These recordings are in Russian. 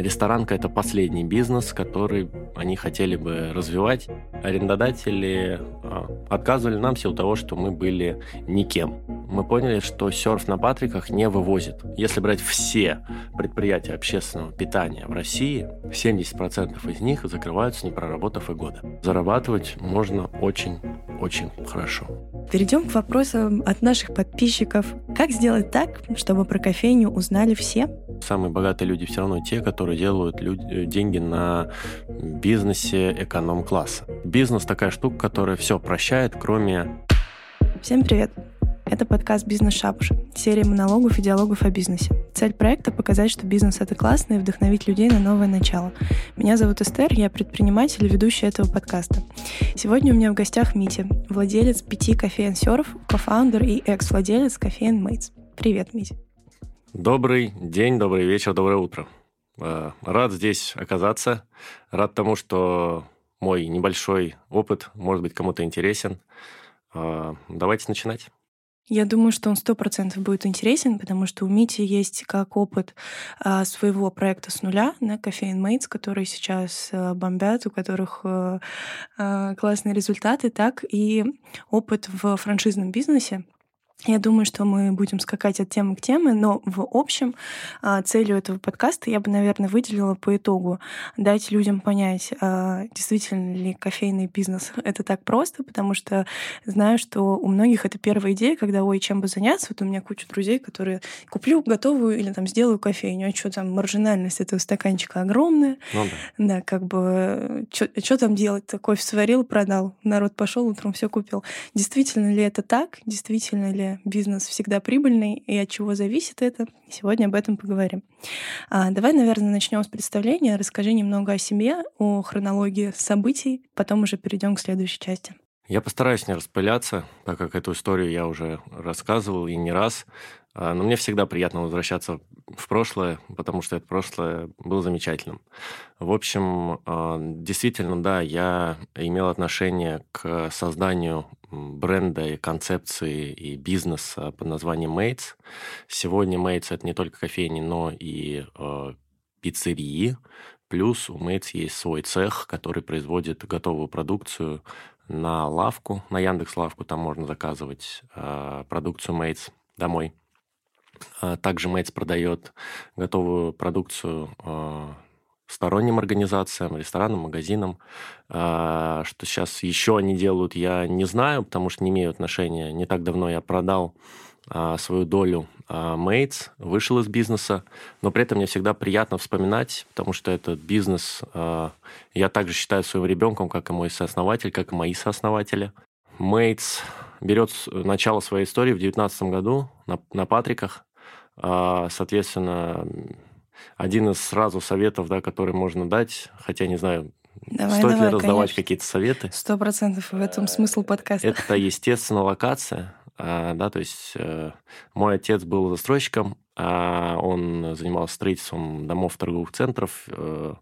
ресторанка – это последний бизнес, который они хотели бы развивать. Арендодатели а, отказывали нам в силу того, что мы были никем. Мы поняли, что серф на Патриках не вывозит. Если брать все предприятия общественного питания в России, 70% из них закрываются, не проработав и года. Зарабатывать можно очень-очень хорошо. Перейдем к вопросам от наших подписчиков. Как сделать так, чтобы про кофейню узнали все? Самые богатые люди все равно те, которые делают люди, деньги на бизнесе эконом-класса. Бизнес такая штука, которая все прощает, кроме... Всем привет! Это подкаст «Бизнес Шапуш», серия монологов и диалогов о бизнесе. Цель проекта — показать, что бизнес — это классно и вдохновить людей на новое начало. Меня зовут Эстер, я предприниматель и ведущая этого подкаста. Сегодня у меня в гостях Мити, владелец пяти кофеин Серф, кофаундер и экс-владелец кофеин Мейтс. Привет, Мити. Добрый день, добрый вечер, доброе утро. Э, рад здесь оказаться. Рад тому, что мой небольшой опыт может быть кому-то интересен. Э, давайте начинать. Я думаю, что он сто процентов будет интересен, потому что у Мити есть как опыт а, своего проекта с нуля, на Caffeine Mates, которые сейчас бомбят, у которых классные результаты, так и опыт в франшизном бизнесе, я думаю, что мы будем скакать от темы к теме, но в общем а, целью этого подкаста я бы, наверное, выделила по итогу дать людям понять, а, действительно ли кофейный бизнес — это так просто, потому что знаю, что у многих это первая идея, когда, ой, чем бы заняться. Вот у меня куча друзей, которые куплю готовую или там сделаю кофейню, а что там, маржинальность этого стаканчика огромная. Ну, да. да, как бы, что там делать? Кофе сварил, продал, народ пошел утром все купил. Действительно ли это так? Действительно ли бизнес всегда прибыльный и от чего зависит это. Сегодня об этом поговорим. А, давай, наверное, начнем с представления. Расскажи немного о себе, о хронологии событий, потом уже перейдем к следующей части. Я постараюсь не распыляться, так как эту историю я уже рассказывал и не раз. А, но мне всегда приятно возвращаться в прошлое, потому что это прошлое было замечательным. В общем, а, действительно, да, я имел отношение к созданию бренда и концепции и бизнеса под названием Mates. Сегодня Mates — это не только кофейни, но и э, пиццерии. Плюс у Mates есть свой цех, который производит готовую продукцию на лавку, на Яндекс Лавку. Там можно заказывать э, продукцию Mates домой. А также Mates продает готовую продукцию э, сторонним организациям, ресторанам, магазинам. А, что сейчас еще они делают, я не знаю, потому что не имею отношения. Не так давно я продал а, свою долю Мейтс, вышел из бизнеса, но при этом мне всегда приятно вспоминать, потому что этот бизнес я также считаю своим ребенком, как и мой сооснователь, как и мои сооснователи. Мейтс берет начало своей истории в 2019 году на, на Патриках. Соответственно, один из сразу советов, да, который можно дать, хотя не знаю, Давай, Стоит давай, ли раздавать какие-то советы? Сто процентов в этом смысл подкаста. Это, естественно, локация. А, да, то есть э, мой отец был застройщиком, а он занимался строительством домов торговых центров э,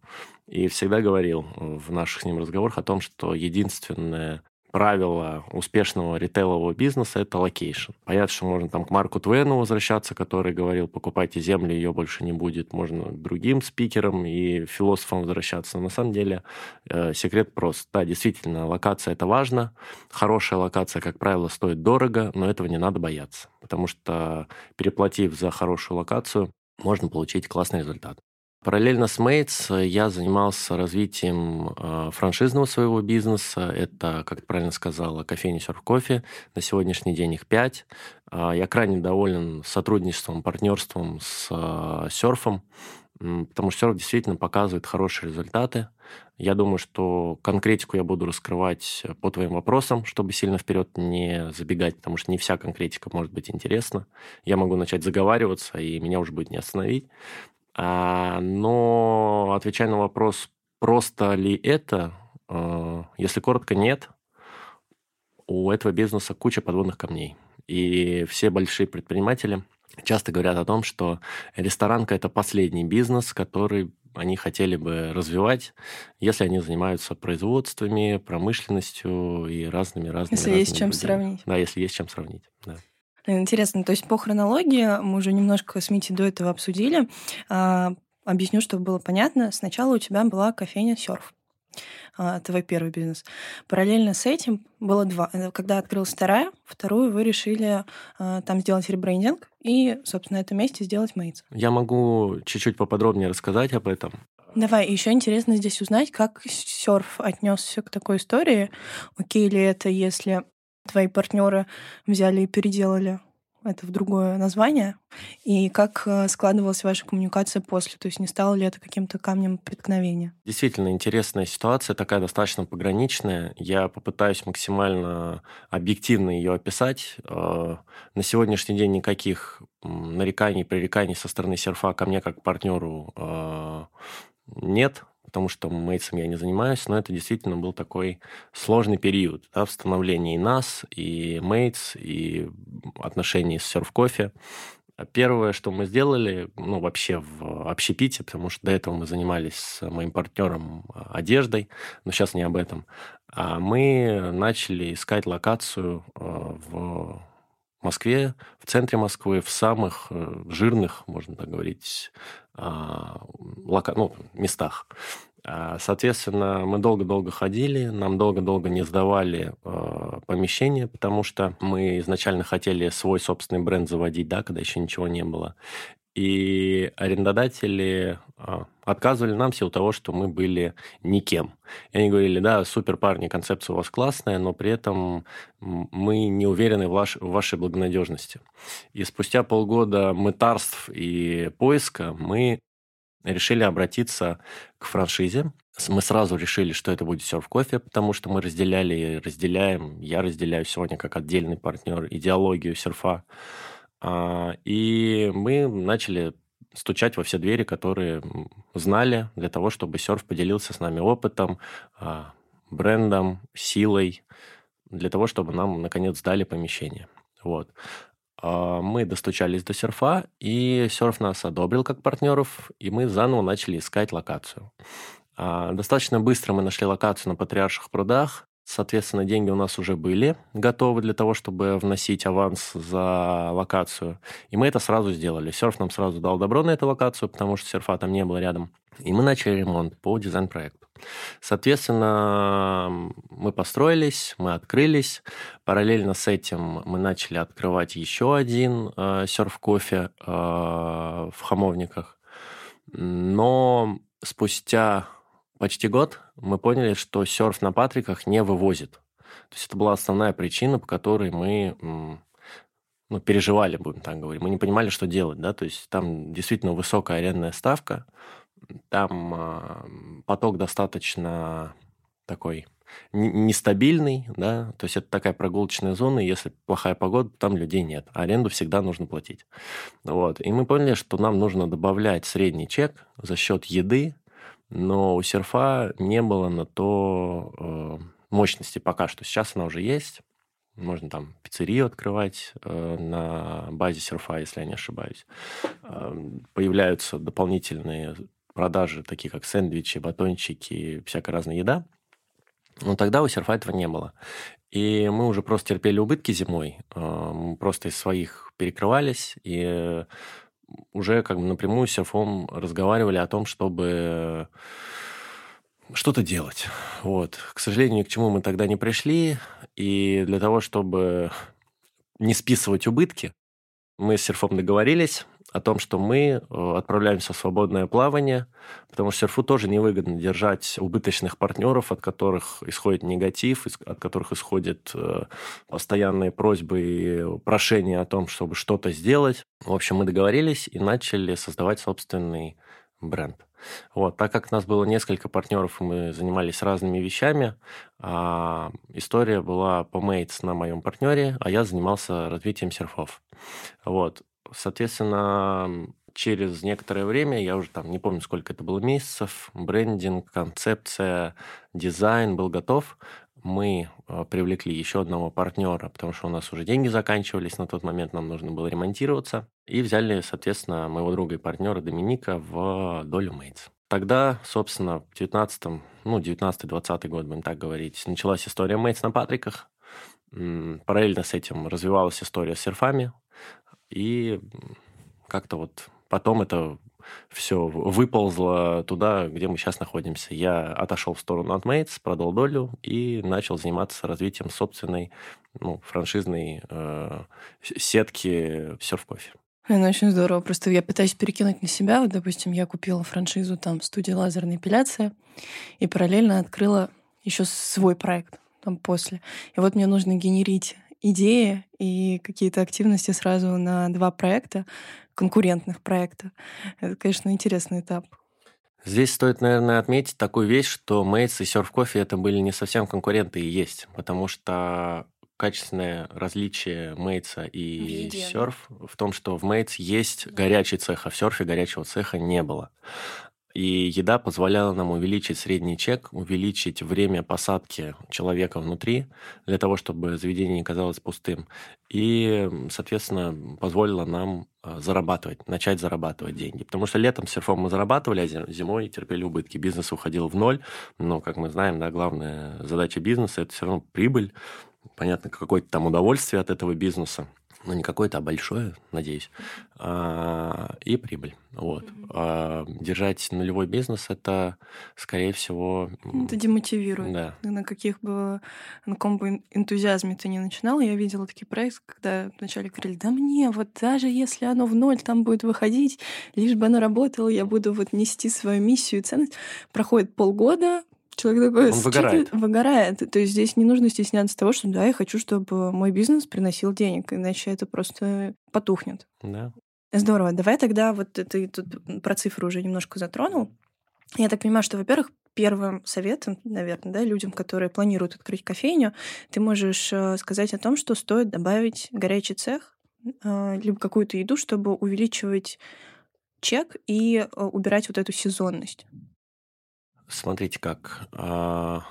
и всегда говорил в наших с ним разговорах о том, что единственное правило успешного ритейлового бизнеса – это location. Понятно, что можно там к Марку Твену возвращаться, который говорил, покупайте землю, ее больше не будет. Можно к другим спикерам и философам возвращаться. Но на самом деле э, секрет прост. Да, действительно, локация – это важно. Хорошая локация, как правило, стоит дорого, но этого не надо бояться. Потому что переплатив за хорошую локацию, можно получить классный результат. Параллельно с Mates э, я занимался развитием э, франшизного своего бизнеса. Это, как ты правильно сказала, кофейня Серф Кофе. На сегодняшний день их пять. Э, я крайне доволен сотрудничеством, партнерством с серфом, потому что серф действительно показывает хорошие результаты. Я думаю, что конкретику я буду раскрывать по твоим вопросам, чтобы сильно вперед не забегать, потому что не вся конкретика может быть интересна. Я могу начать заговариваться, и меня уже будет не остановить. А, но отвечая на вопрос, просто ли это, э, если коротко, нет. У этого бизнеса куча подводных камней. И все большие предприниматели часто говорят о том, что ресторанка – это последний бизнес, который они хотели бы развивать, если они занимаются производствами, промышленностью и разными-разными... Если разными есть чем другими. сравнить. Да, если есть чем сравнить, да. Интересно, то есть по хронологии мы уже немножко с Мити до этого обсудили. А, объясню, чтобы было понятно. Сначала у тебя была кофейня «Серф». А, твой первый бизнес. Параллельно с этим было два. Э, когда открылась вторая, вторую вы решили а, там сделать ребрендинг и, собственно, на этом месте сделать Мейтс. Я могу чуть-чуть поподробнее рассказать об этом. Давай, еще интересно здесь узнать, как серф отнесся к такой истории. Окей ли это, если твои партнеры взяли и переделали это в другое название, и как э, складывалась ваша коммуникация после, то есть не стало ли это каким-то камнем преткновения? Действительно интересная ситуация, такая достаточно пограничная. Я попытаюсь максимально объективно ее описать. Э, на сегодняшний день никаких нареканий, пререканий со стороны серфа ко мне как партнеру э, нет потому что мейтсом я не занимаюсь, но это действительно был такой сложный период да, в становлении нас, и мейтс, и отношений с серф-кофе. Первое, что мы сделали, ну, вообще в общепите, потому что до этого мы занимались с моим партнером а, одеждой, но сейчас не об этом, а мы начали искать локацию а, в Москве, в центре Москвы, в самых э, жирных, можно так говорить, а, лока... ну, местах. А, соответственно, мы долго-долго ходили, нам долго-долго не сдавали э, помещение, потому что мы изначально хотели свой собственный бренд заводить, да, когда еще ничего не было. И арендодатели э, отказывали нам в силу того, что мы были никем. И они говорили, да, супер, парни, концепция у вас классная, но при этом мы не уверены в, ваш, в вашей благонадежности. И спустя полгода мытарств и поиска мы решили обратиться к франшизе. Мы сразу решили, что это будет серф кофе, потому что мы разделяли и разделяем, я разделяю сегодня как отдельный партнер идеологию серфа. А, и мы начали стучать во все двери, которые знали, для того, чтобы серф поделился с нами опытом, а, брендом, силой, для того, чтобы нам, наконец, дали помещение. Вот. А, мы достучались до серфа, и серф нас одобрил как партнеров, и мы заново начали искать локацию. Достаточно быстро мы нашли локацию на Патриарших прудах. Соответственно, деньги у нас уже были готовы для того, чтобы вносить аванс за локацию. И мы это сразу сделали. Серф нам сразу дал добро на эту локацию, потому что серфа там не было рядом. И мы начали ремонт по дизайн-проекту. Соответственно, мы построились, мы открылись. Параллельно с этим мы начали открывать еще один э, серф-кофе э, в Хамовниках. Но спустя почти год мы поняли, что серф на Патриках не вывозит. То есть это была основная причина, по которой мы ну, переживали, будем так говорить. Мы не понимали, что делать, да, то есть там действительно высокая арендная ставка, там э, поток достаточно такой нестабильный, да, то есть это такая прогулочная зона, и если плохая погода, там людей нет, а аренду всегда нужно платить. Вот. И мы поняли, что нам нужно добавлять средний чек за счет еды, но у серфа не было на то э, мощности пока что. Сейчас она уже есть. Можно там пиццерию открывать э, на базе серфа, если я не ошибаюсь. Э, появляются дополнительные продажи, такие как сэндвичи, батончики, всякая разная еда. Но тогда у серфа этого не было. И мы уже просто терпели убытки зимой, э, мы просто из своих перекрывались, и уже как бы напрямую с серфом разговаривали о том, чтобы что-то делать. Вот. К сожалению, ни к чему мы тогда не пришли, и для того, чтобы не списывать убытки, мы с серфом договорились о том, что мы э, отправляемся в свободное плавание, потому что серфу тоже невыгодно держать убыточных партнеров, от которых исходит негатив, от которых исходят э, постоянные просьбы и прошения о том, чтобы что-то сделать. В общем, мы договорились и начали создавать собственный бренд. Вот, так как у нас было несколько партнеров, мы занимались разными вещами, а, история была по Mates на моем партнере, а я занимался развитием серфов. Вот. Соответственно, через некоторое время, я уже там не помню, сколько это было месяцев, брендинг, концепция, дизайн был готов. Мы э, привлекли еще одного партнера, потому что у нас уже деньги заканчивались на тот момент, нам нужно было ремонтироваться. И взяли, соответственно, моего друга и партнера Доминика в долю Мейтс. Тогда, собственно, в 19 ну, 19-20 год, будем так говорить, началась история Мейтс на Патриках. Параллельно с этим развивалась история с серфами. И как-то вот потом это все выползло туда, где мы сейчас находимся. Я отошел в сторону от Mates, продал долю и начал заниматься развитием собственной ну, франшизной э, сетки Coffee. Ну, очень здорово. Просто я пытаюсь перекинуть на себя. Вот, допустим, я купила франшизу там студии лазерной эпиляции и параллельно открыла еще свой проект там после. И вот мне нужно генерить идеи и какие-то активности сразу на два проекта, конкурентных проекта. Это, конечно, интересный этап. Здесь стоит, наверное, отметить такую вещь, что Мейтс и Surf Coffee это были не совсем конкуренты и есть, потому что качественное различие Мейтса и Серф в том, что в Мейтс есть горячий цех, а в Серфе горячего цеха не было. И еда позволяла нам увеличить средний чек, увеличить время посадки человека внутри, для того, чтобы заведение не казалось пустым. И, соответственно, позволила нам а, зарабатывать, начать зарабатывать деньги. Потому что летом серфом мы зарабатывали, а зимой терпели убытки. Бизнес уходил в ноль. Но, как мы знаем, да, главная задача бизнеса – это все равно прибыль. Понятно, какое-то там удовольствие от этого бизнеса ну, не какое-то, а большое, надеюсь, а, и прибыль. Вот. А держать нулевой бизнес – это, скорее всего... Это демотивирует. Да. На каких бы, на каком бы энтузиазме ты не начинал, я видела такие проекты, когда вначале говорили, да мне, вот даже если оно в ноль там будет выходить, лишь бы оно работало, я буду вот нести свою миссию и ценность. Проходит полгода, человек такой Он выгорает. выгорает. То есть здесь не нужно стесняться того, что да, я хочу, чтобы мой бизнес приносил денег, иначе это просто потухнет. Да. Здорово. Давай тогда вот ты тут про цифры уже немножко затронул. Я так понимаю, что, во-первых, первым советом, наверное, да, людям, которые планируют открыть кофейню, ты можешь э, сказать о том, что стоит добавить горячий цех, э, либо какую-то еду, чтобы увеличивать чек и э, убирать вот эту сезонность. Смотрите как. А,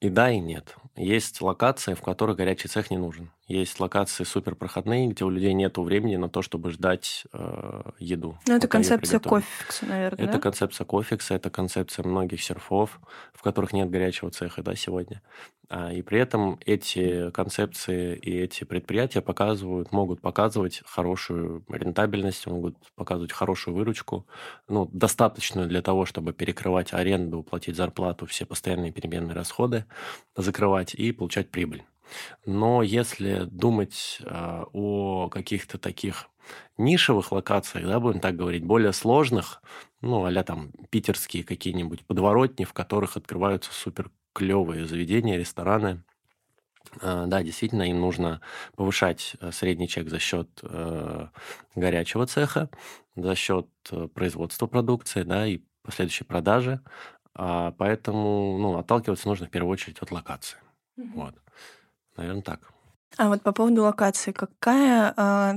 и да, и нет. Есть локации, в которых горячий цех не нужен. Есть локации суперпроходные, где у людей нет времени на то, чтобы ждать э, еду. Ну, это концепция кофикса, наверное. Это да? концепция кофикса, это концепция многих серфов, в которых нет горячего цеха да, сегодня. А, и при этом эти концепции и эти предприятия показывают, могут показывать хорошую рентабельность, могут показывать хорошую выручку, ну, достаточную для того, чтобы перекрывать аренду, платить зарплату, все постоянные переменные расходы, закрывать и получать прибыль. Но если думать э, о каких-то таких нишевых локациях, да, будем так говорить, более сложных, ну, а там питерские какие-нибудь подворотни, в которых открываются супер клевые заведения, рестораны, э, да, действительно, им нужно повышать э, средний чек за счет э, горячего цеха, за счет производства продукции, да, и последующей продажи. А, поэтому, ну, отталкиваться нужно в первую очередь от локации. Mm-hmm. Вот. Наверное, так. А вот по поводу локации, какая а,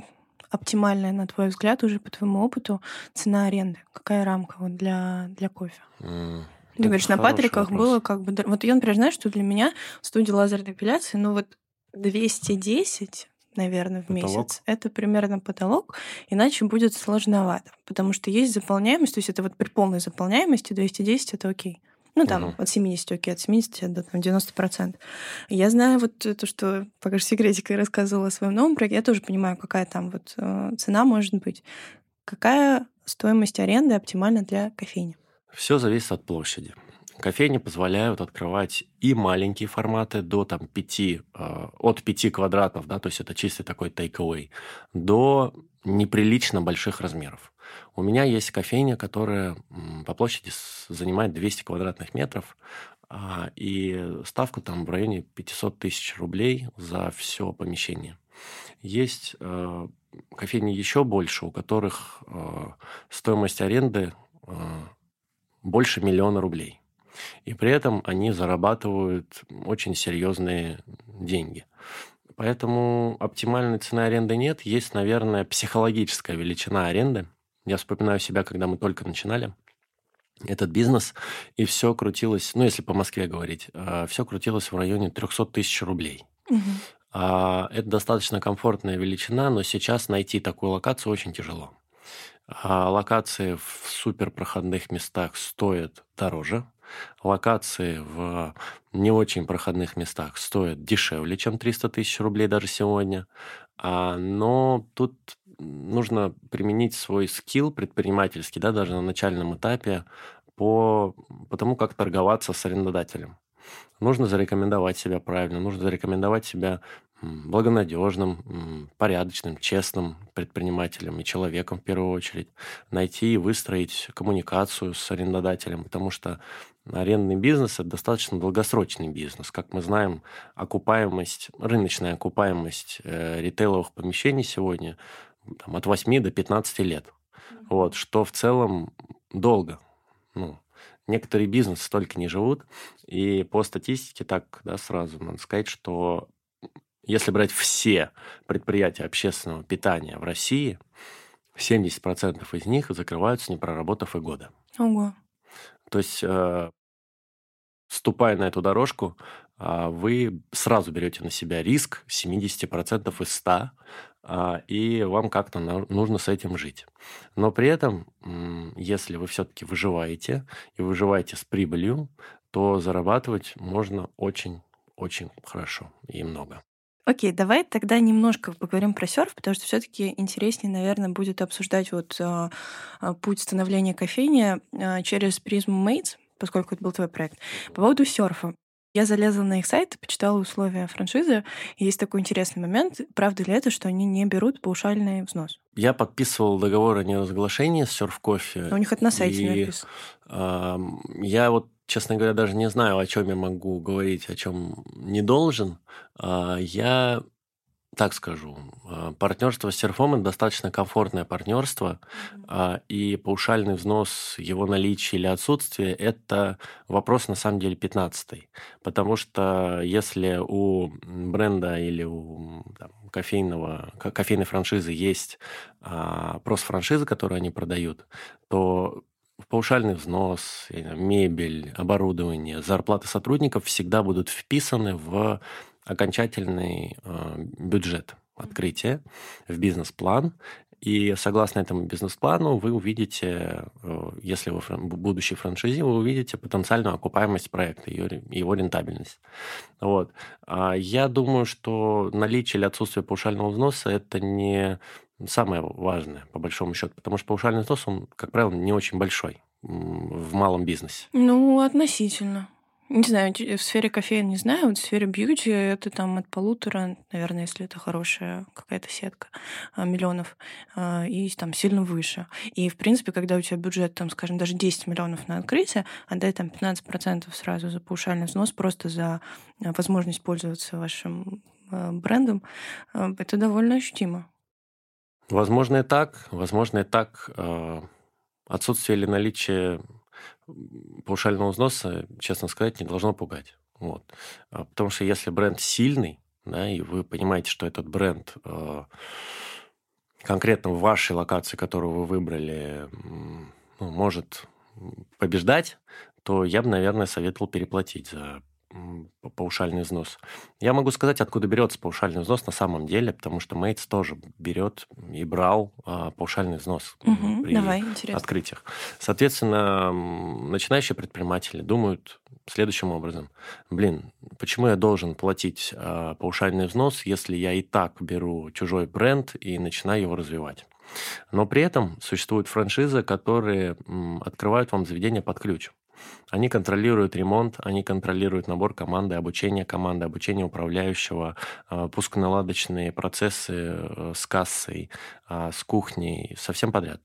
оптимальная, на твой взгляд, уже по твоему опыту, цена аренды? Какая рамка вот для, для кофе? Mm. Ты говоришь, на Патриках вопрос. было как бы... Вот я, например, знаю, что для меня студия лазерной эпиляции, ну вот 210 наверное, в потолок. месяц. Это примерно потолок, иначе будет сложновато, потому что есть заполняемость, то есть это вот при полной заполняемости 210 это окей. Ну, там, угу. от 70, окей, от 70 до там, 90%. Я знаю вот то, что, пока же секретика я рассказывала о своем новом проекте, я тоже понимаю, какая там вот э, цена может быть. Какая стоимость аренды оптимальна для кофейни? Все зависит от площади. Кофейни позволяют открывать и маленькие форматы до там, 5, э, от 5 квадратов, да, то есть это чистый такой take-away, до неприлично больших размеров. У меня есть кофейня, которая по площади занимает 200 квадратных метров, а, и ставка там в районе 500 тысяч рублей за все помещение. Есть э, кофейни еще больше, у которых э, стоимость аренды э, больше миллиона рублей. И при этом они зарабатывают очень серьезные деньги. Поэтому оптимальной цены аренды нет. Есть, наверное, психологическая величина аренды – я вспоминаю себя, когда мы только начинали этот бизнес, и все крутилось, ну, если по Москве говорить, а, все крутилось в районе 300 тысяч рублей. Угу. Это достаточно комфортная величина, но сейчас найти такую локацию очень тяжело. А, локации в суперпроходных местах стоят дороже. Локации в не очень проходных местах стоят дешевле, чем 300 тысяч рублей даже сегодня. А, но тут нужно применить свой скилл предпринимательский, да, даже на начальном этапе, по, по тому, как торговаться с арендодателем. Нужно зарекомендовать себя правильно, нужно зарекомендовать себя благонадежным, порядочным, честным предпринимателем и человеком в первую очередь. Найти и выстроить коммуникацию с арендодателем, потому что арендный бизнес – это достаточно долгосрочный бизнес. Как мы знаем, окупаемость, рыночная окупаемость э, ритейловых помещений сегодня там, от 8 до 15 лет. Вот, что в целом долго. Ну, некоторые бизнесы столько не живут. И по статистике так да, сразу надо сказать, что если брать все предприятия общественного питания в России, 70% из них закрываются, не проработав и года. Ого. То есть, э, ступая на эту дорожку, э, вы сразу берете на себя риск 70% из 100, э, и вам как-то нужно с этим жить. Но при этом, если вы все-таки выживаете, и выживаете с прибылью, то зарабатывать можно очень-очень хорошо и много. Окей, давай тогда немножко поговорим про серф, потому что все-таки интереснее, наверное, будет обсуждать вот а, путь становления кофейни а, через призму Mates, поскольку это был твой проект. По поводу серфа. Я залезла на их сайт, почитала условия франшизы, и есть такой интересный момент. Правда ли это, что они не берут паушальный взнос? Я подписывал договор о неразглашении с Surf Coffee. У них это на сайте и, написано. Э, я вот честно говоря, даже не знаю, о чем я могу говорить, о чем не должен. А, я так скажу, а, партнерство с Серфом это достаточно комфортное партнерство, mm-hmm. и паушальный взнос, его наличие или отсутствие – это вопрос на самом деле 15 Потому что если у бренда или у там, кофейного, кофейной франшизы есть а, просто франшиза, которую они продают, то паушальный взнос, мебель, оборудование, зарплаты сотрудников всегда будут вписаны в окончательный э, бюджет открытия, в бизнес-план. И согласно этому бизнес-плану вы увидите, э, если вы будущий франшизе, вы увидите потенциальную окупаемость проекта, ее, его рентабельность. Вот. А я думаю, что наличие или отсутствие паушального взноса – это не самое важное, по большому счету, потому что паушальный взнос, он, как правило, не очень большой в малом бизнесе. Ну, относительно. Не знаю, в сфере кофеин не знаю, вот в сфере бьюти это там от полутора, наверное, если это хорошая какая-то сетка, а, миллионов, а, и там сильно выше. И, в принципе, когда у тебя бюджет, там, скажем, даже 10 миллионов на открытие, отдай там 15% сразу за паушальный взнос, просто за а, возможность пользоваться вашим брендом, это довольно ощутимо. Возможно и так, возможно и так. Отсутствие или наличие паушального взноса, честно сказать, не должно пугать. Вот. А потому что если бренд сильный, да, и вы понимаете, что этот бренд э, конкретно в вашей локации, которую вы выбрали, ну, может побеждать, то я бы, наверное, советовал переплатить за паушальный взнос. Я могу сказать, откуда берется паушальный взнос на самом деле, потому что Мейтс тоже берет и брал а, паушальный взнос угу, при давай, интересно. открытиях. Соответственно, начинающие предприниматели думают следующим образом. Блин, почему я должен платить а, паушальный взнос, если я и так беру чужой бренд и начинаю его развивать? Но при этом существуют франшизы, которые открывают вам заведение под ключ. Они контролируют ремонт, они контролируют набор команды, обучение команды, обучение управляющего, а, пусконаладочные процессы э, с кассой, а, с кухней, совсем подряд.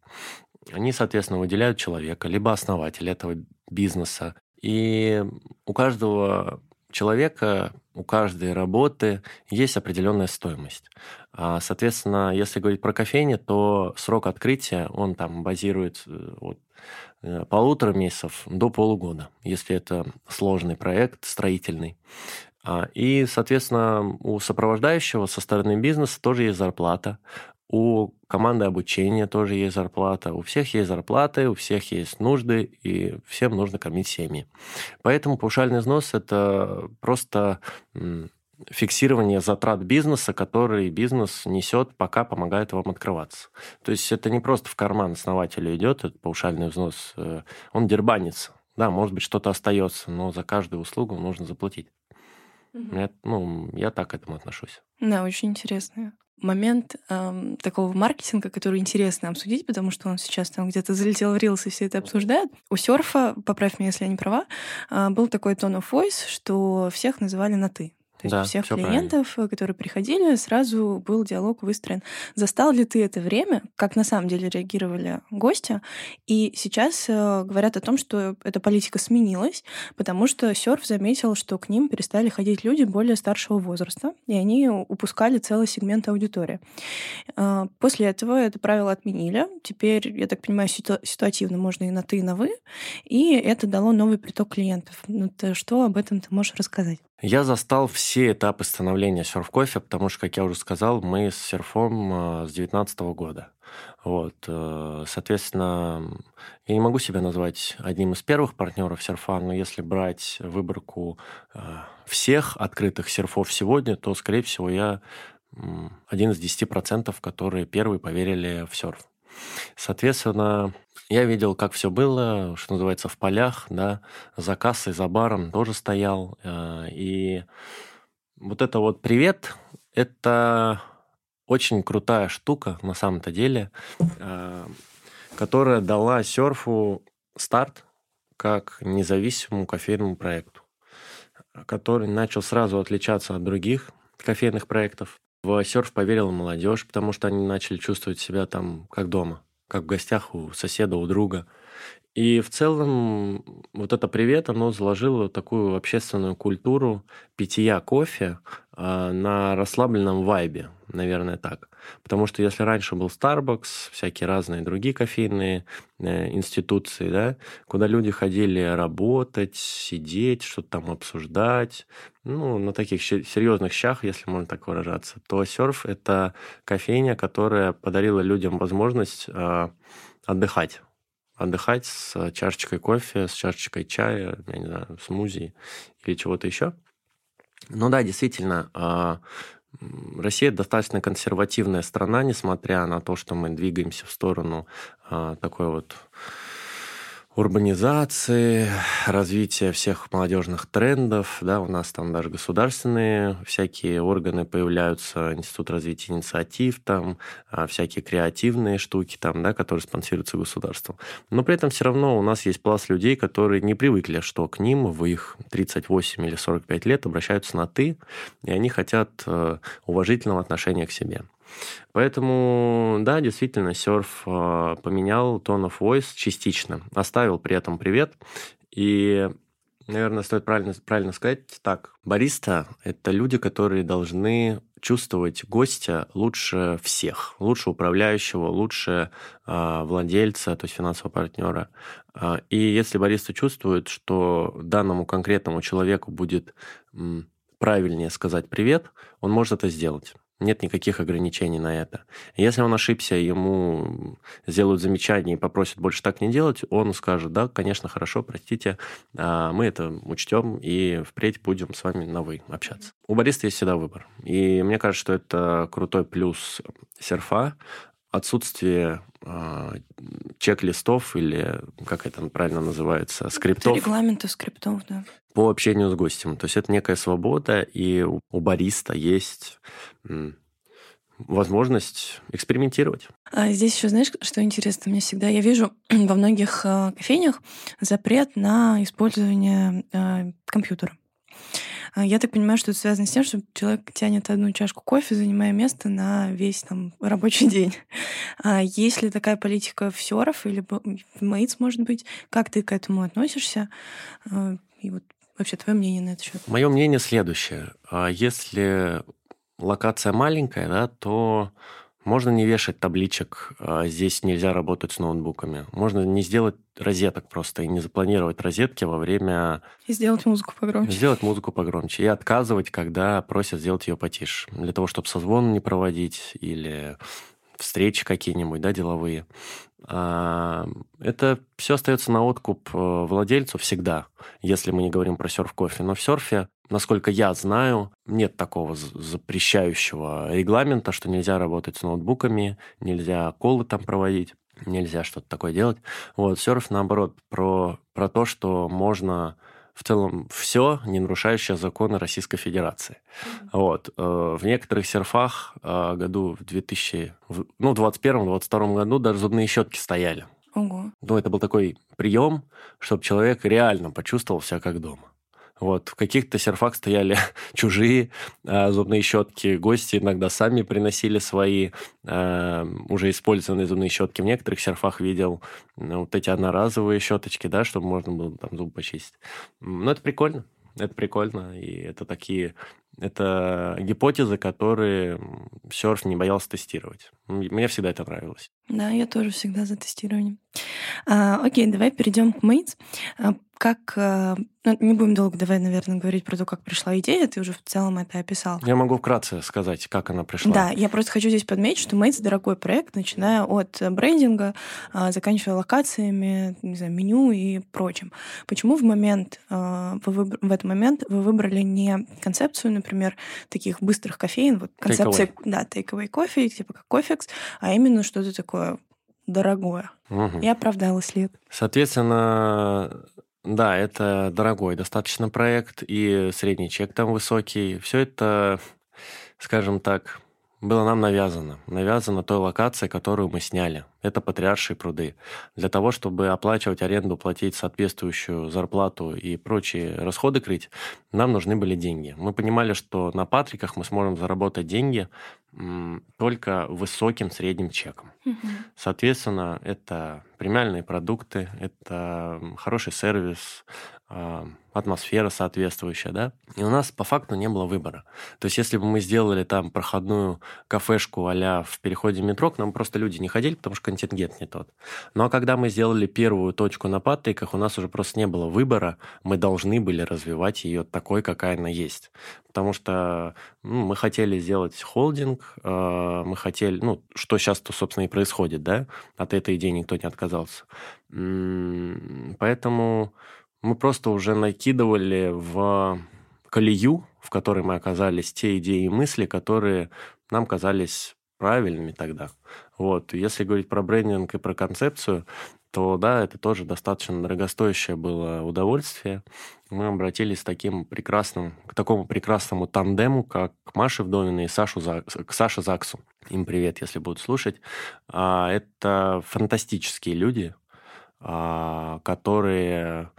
Они, соответственно, выделяют человека, либо основателя этого бизнеса. И у каждого человека, у каждой работы есть определенная стоимость. А, соответственно, если говорить про кофейни, то срок открытия, он там базирует э, Э, полутора месяцев до полугода, если это сложный проект, строительный. А, и, соответственно, у сопровождающего со стороны бизнеса тоже есть зарплата, у команды обучения тоже есть зарплата, у всех есть зарплаты, у всех есть нужды, и всем нужно кормить семьи. Поэтому паушальный взнос – это просто фиксирование затрат бизнеса, который бизнес несет, пока помогает вам открываться. То есть это не просто в карман основателю идет, этот паушальный взнос, э, он дербанится Да, может быть, что-то остается, но за каждую услугу нужно заплатить. Угу. Я, ну, я так к этому отношусь. Да, очень интересно. Момент эм, такого маркетинга, который интересно обсудить, потому что он сейчас там где-то залетел в рилс и все это обсуждают. У серфа, поправь меня, если я не права, э, был такой tone of voice, что всех называли на «ты». То есть да, у всех клиентов, правильно. которые приходили, сразу был диалог выстроен. Застал ли ты это время, как на самом деле реагировали гости? И сейчас э, говорят о том, что эта политика сменилась, потому что серф заметил, что к ним перестали ходить люди более старшего возраста, и они упускали целый сегмент аудитории. Э, после этого это правило отменили. Теперь, я так понимаю, ситу- ситуативно можно и на ты, и на вы. И это дало новый приток клиентов. Ну, что об этом ты можешь рассказать? Я застал все этапы становления серф-кофе, потому что, как я уже сказал, мы с серфом э, с 2019 года. Вот, э, соответственно, я не могу себя назвать одним из первых партнеров серфа, но если брать выборку э, всех открытых серфов сегодня, то, скорее всего, я один из 10%, которые первые поверили в серф. Соответственно, я видел, как все было, что называется, в полях, да, за кассой, за баром тоже стоял. Э, и вот это вот привет, это очень крутая штука на самом-то деле, э, которая дала серфу старт как независимому кофейному проекту, который начал сразу отличаться от других кофейных проектов. В серф поверила молодежь, потому что они начали чувствовать себя там как дома, как в гостях у соседа, у друга. И в целом вот это «Привет», оно заложило такую общественную культуру питья кофе на расслабленном вайбе, наверное, так. Потому что если раньше был Starbucks, всякие разные другие кофейные э, институции, да, куда люди ходили работать, сидеть, что-то там обсуждать, ну, на таких серьезных щах, если можно так выражаться, то серф – это кофейня, которая подарила людям возможность э, отдыхать отдыхать с чашечкой кофе, с чашечкой чая, я не знаю, смузи или чего-то еще. Ну да, действительно, а, Россия достаточно консервативная страна, несмотря на то, что мы двигаемся в сторону а, такой вот урбанизации, развития всех молодежных трендов, да, у нас там даже государственные всякие органы появляются, Институт развития инициатив, там а, всякие креативные штуки, там, да, которые спонсируются государством. Но при этом все равно у нас есть пласт людей, которые не привыкли, что к ним в их 38 или 45 лет обращаются на «ты», и они хотят э, уважительного отношения к себе. Поэтому, да, действительно, серф э, поменял tone of voice частично, оставил при этом привет. И, наверное, стоит правильно, правильно сказать так. Бариста – это люди, которые должны чувствовать гостя лучше всех, лучше управляющего, лучше э, владельца, то есть финансового партнера. Э, и если бариста чувствует, что данному конкретному человеку будет правильнее сказать привет, он может это сделать. Нет никаких ограничений на это. Если он ошибся, ему сделают замечание и попросят больше так не делать, он скажет, да, конечно, хорошо, простите, а, мы это учтем и впредь будем с вами на «вы» общаться. У бариста есть всегда выбор. И мне кажется, что это крутой плюс серфа, отсутствие э, чек-листов или, как это правильно называется, скриптов. Регламента скриптов, да. По общению с гостем. То есть это некая свобода, и у бариста есть возможность экспериментировать. А здесь еще, знаешь, что интересно? Мне всегда, я вижу во многих э, кофейнях запрет на использование э, компьютера. А, я так понимаю, что это связано с тем, что человек тянет одну чашку кофе, занимая место на весь там рабочий день. А есть ли такая политика в Сёров или в Мейтс, может быть? Как ты к этому относишься? А, и вот вообще твое мнение на этот счет? Мое мнение следующее. А если локация маленькая, да, то можно не вешать табличек, а, здесь нельзя работать с ноутбуками. Можно не сделать розеток просто и не запланировать розетки во время... И сделать музыку погромче. Сделать музыку погромче. И отказывать, когда просят сделать ее потише. Для того, чтобы созвон не проводить или встречи какие-нибудь, да, деловые. А, это все остается на откуп э, владельцу всегда, если мы не говорим про серф-кофе. Но в серфе, насколько я знаю, нет такого запрещающего регламента, что нельзя работать с ноутбуками, нельзя колы там проводить. Нельзя что-то такое делать. Вот, серф, наоборот, про, про то, что можно в целом все, не нарушающее законы Российской Федерации. Mm-hmm. Вот. Э, в некоторых серфах э, году в 2000, ну, в 2021-2022 году даже зубные щетки стояли. Ого. Ну, это был такой прием, чтобы человек реально почувствовал себя как дома. Вот. В каких-то серфах стояли чужие э, зубные щетки. Гости иногда сами приносили свои э, уже использованные зубные щетки. В некоторых серфах видел ну, вот эти одноразовые щеточки, да, чтобы можно было там зуб почистить. Ну, это прикольно. Это прикольно. И это такие это гипотезы, которые серф не боялся тестировать. Мне всегда это нравилось. Да, я тоже всегда за тестирование. А, окей, давай перейдем к Mates. А, как... А, ну, не будем долго, давай, наверное, говорить про то, как пришла идея, ты уже в целом это описал. Я могу вкратце сказать, как она пришла. Да, я просто хочу здесь подметить, что Mates — дорогой проект, начиная от брендинга, а, заканчивая локациями, не знаю, меню и прочим. Почему в момент, а, вы в этот момент вы выбрали не концепцию, например, таких быстрых кофеин, вот концепция, take да, take-away кофе, типа как кофекс, а именно что-то такое дорогое. Угу. И оправдалось ли Соответственно, да, это дорогой достаточно проект, и средний чек там высокий. Все это, скажем так, было нам навязано. Навязано той локации, которую мы сняли. Это Патриаршие пруды. Для того, чтобы оплачивать аренду, платить соответствующую зарплату и прочие расходы крыть, нам нужны были деньги. Мы понимали, что на Патриках мы сможем заработать деньги только высоким средним чеком. Угу. Соответственно, это премиальные продукты, это хороший сервис, атмосфера соответствующая, да. И у нас по факту не было выбора. То есть, если бы мы сделали там проходную кафешку а в переходе метро, к нам просто люди не ходили, потому что контингент не тот. Ну а когда мы сделали первую точку на Патриках, у нас уже просто не было выбора, мы должны были развивать ее такой, какая она есть. Потому что ну, мы хотели сделать холдинг, э, мы хотели, ну, что сейчас-то, собственно, и происходит, да, от этой идеи никто не отказался. Поэтому мы просто уже накидывали в колею, в которой мы оказались, те идеи и мысли, которые нам казались правильными тогда. Вот. Если говорить про брендинг и про концепцию, то да, это тоже достаточно дорогостоящее было удовольствие. Мы обратились к таким прекрасным, к такому прекрасному тандему, как Маше Вдовиной и Сашу, к Саше Заксу. Им привет, если будут слушать. А, это фантастические люди, а, которые